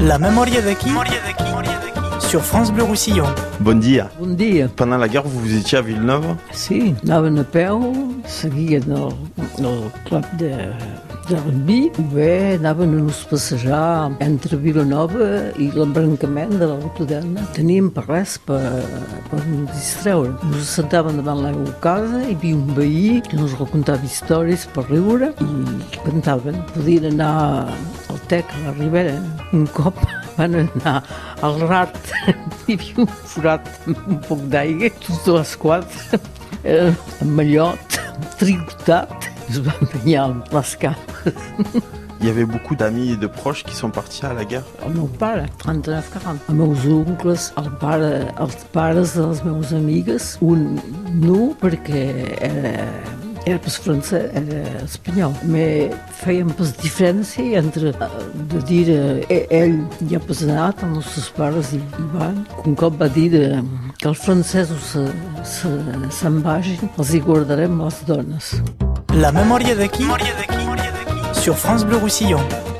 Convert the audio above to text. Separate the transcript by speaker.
Speaker 1: La memòria d'aquí sur France Bleu Roussillon.
Speaker 2: Bon dia.
Speaker 3: Bon dia.
Speaker 2: Pendant la guerre, vous, vous étiez à Villeneuve
Speaker 3: Sí, anaven a peu, seguien el, el club de, de rugby, bé, anaven a nos passejar entre Vilanova i l'embrancament de la Rotodana. Teníem per res per, per nos distreure. Nos sentaven davant la meva casa i hi havia un veí que nos recontava històries per riure i cantaven. Podien anar Tec, a la Ribera. Un cop van anar al Rat, hi havia un forat amb un poc d'aigua, tots les quatre, eh, amb mallot, tricotat, es van banyar amb les cames.
Speaker 2: Il y avait beaucoup d'amis et de proches qui sont partis à la guerre.
Speaker 3: El meu pare, 39-40. Els meus oncles, el pare, els pares de les meves amigues, un no, perquè era, era para França, era espanhol. Mas foi uma diferença entre ah, de dir eh, é, é ele tinha pesado nos bares e bares, com eh, que va dizer que o francês se'n se, vagin, els hi as donas. dones.
Speaker 1: La de aqui sur France Bleu Roussillon.